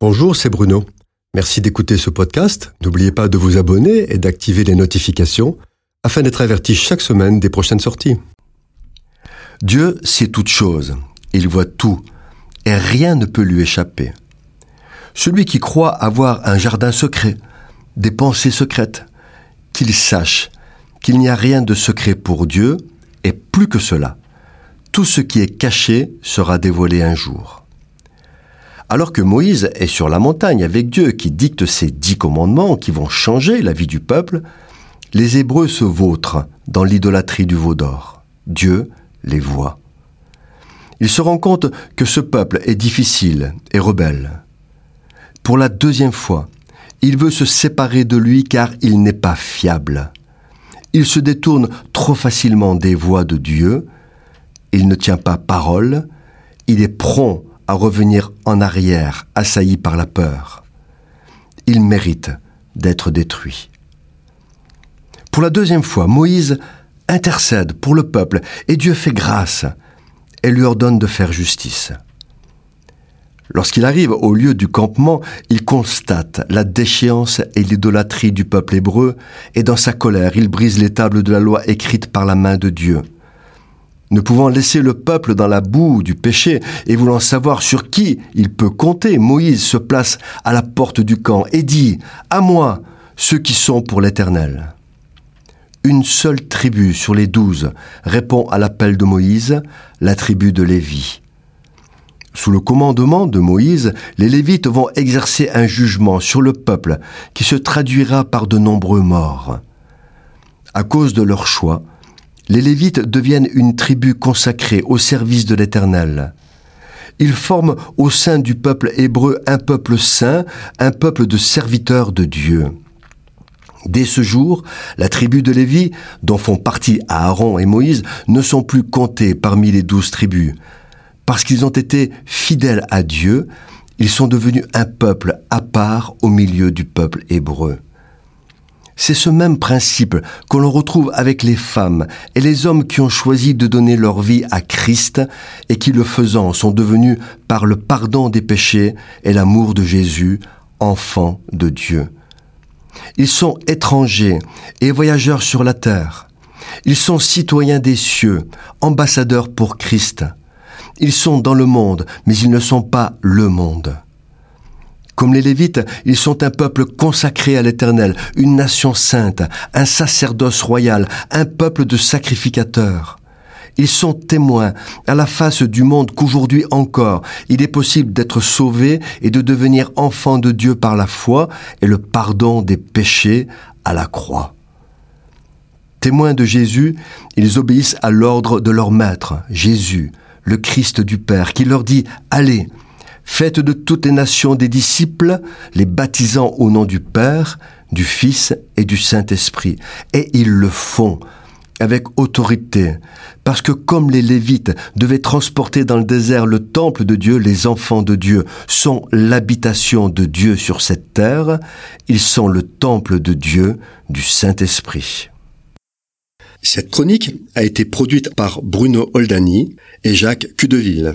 Bonjour, c'est Bruno. Merci d'écouter ce podcast. N'oubliez pas de vous abonner et d'activer les notifications afin d'être averti chaque semaine des prochaines sorties. Dieu sait toutes choses, il voit tout, et rien ne peut lui échapper. Celui qui croit avoir un jardin secret, des pensées secrètes, qu'il sache qu'il n'y a rien de secret pour Dieu, et plus que cela, tout ce qui est caché sera dévoilé un jour. Alors que Moïse est sur la montagne avec Dieu qui dicte ses dix commandements qui vont changer la vie du peuple, les Hébreux se vautrent dans l'idolâtrie du veau d'or. Dieu les voit. Il se rend compte que ce peuple est difficile et rebelle. Pour la deuxième fois, il veut se séparer de lui car il n'est pas fiable. Il se détourne trop facilement des voies de Dieu, il ne tient pas parole, il est prompt à revenir en arrière, assailli par la peur. Il mérite d'être détruit. Pour la deuxième fois, Moïse intercède pour le peuple et Dieu fait grâce et lui ordonne de faire justice. Lorsqu'il arrive au lieu du campement, il constate la déchéance et l'idolâtrie du peuple hébreu et dans sa colère, il brise les tables de la loi écrites par la main de Dieu. Ne pouvant laisser le peuple dans la boue du péché et voulant savoir sur qui il peut compter, Moïse se place à la porte du camp et dit À moi, ceux qui sont pour l'Éternel. Une seule tribu sur les douze répond à l'appel de Moïse, la tribu de Lévi. Sous le commandement de Moïse, les Lévites vont exercer un jugement sur le peuple qui se traduira par de nombreux morts. À cause de leur choix, les Lévites deviennent une tribu consacrée au service de l'Éternel. Ils forment au sein du peuple hébreu un peuple saint, un peuple de serviteurs de Dieu. Dès ce jour, la tribu de Lévi, dont font partie Aaron et Moïse, ne sont plus comptés parmi les douze tribus. Parce qu'ils ont été fidèles à Dieu, ils sont devenus un peuple à part au milieu du peuple hébreu. C'est ce même principe que l'on retrouve avec les femmes et les hommes qui ont choisi de donner leur vie à Christ et qui le faisant sont devenus par le pardon des péchés et l'amour de Jésus enfants de Dieu. Ils sont étrangers et voyageurs sur la terre. Ils sont citoyens des cieux, ambassadeurs pour Christ. Ils sont dans le monde, mais ils ne sont pas le monde. Comme les Lévites, ils sont un peuple consacré à l'Éternel, une nation sainte, un sacerdoce royal, un peuple de sacrificateurs. Ils sont témoins à la face du monde qu'aujourd'hui encore, il est possible d'être sauvé et de devenir enfant de Dieu par la foi et le pardon des péchés à la croix. Témoins de Jésus, ils obéissent à l'ordre de leur maître, Jésus, le Christ du Père, qui leur dit Allez, Faites de toutes les nations des disciples, les baptisant au nom du Père, du Fils et du Saint-Esprit. Et ils le font avec autorité, parce que comme les Lévites devaient transporter dans le désert le temple de Dieu, les enfants de Dieu sont l'habitation de Dieu sur cette terre, ils sont le temple de Dieu, du Saint-Esprit. Cette chronique a été produite par Bruno Oldani et Jacques Cudeville.